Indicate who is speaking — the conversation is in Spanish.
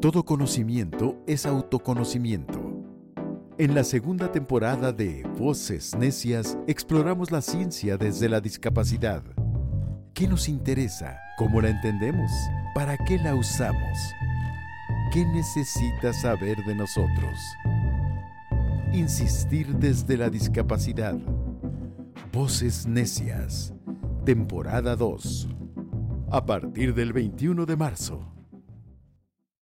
Speaker 1: Todo conocimiento es autoconocimiento. En la segunda temporada de Voces Necias exploramos la ciencia desde la discapacidad. ¿Qué nos interesa? ¿Cómo la entendemos? ¿Para qué la usamos? ¿Qué necesita saber de nosotros? Insistir desde la discapacidad. Voces Necias, temporada 2. A partir del 21 de marzo.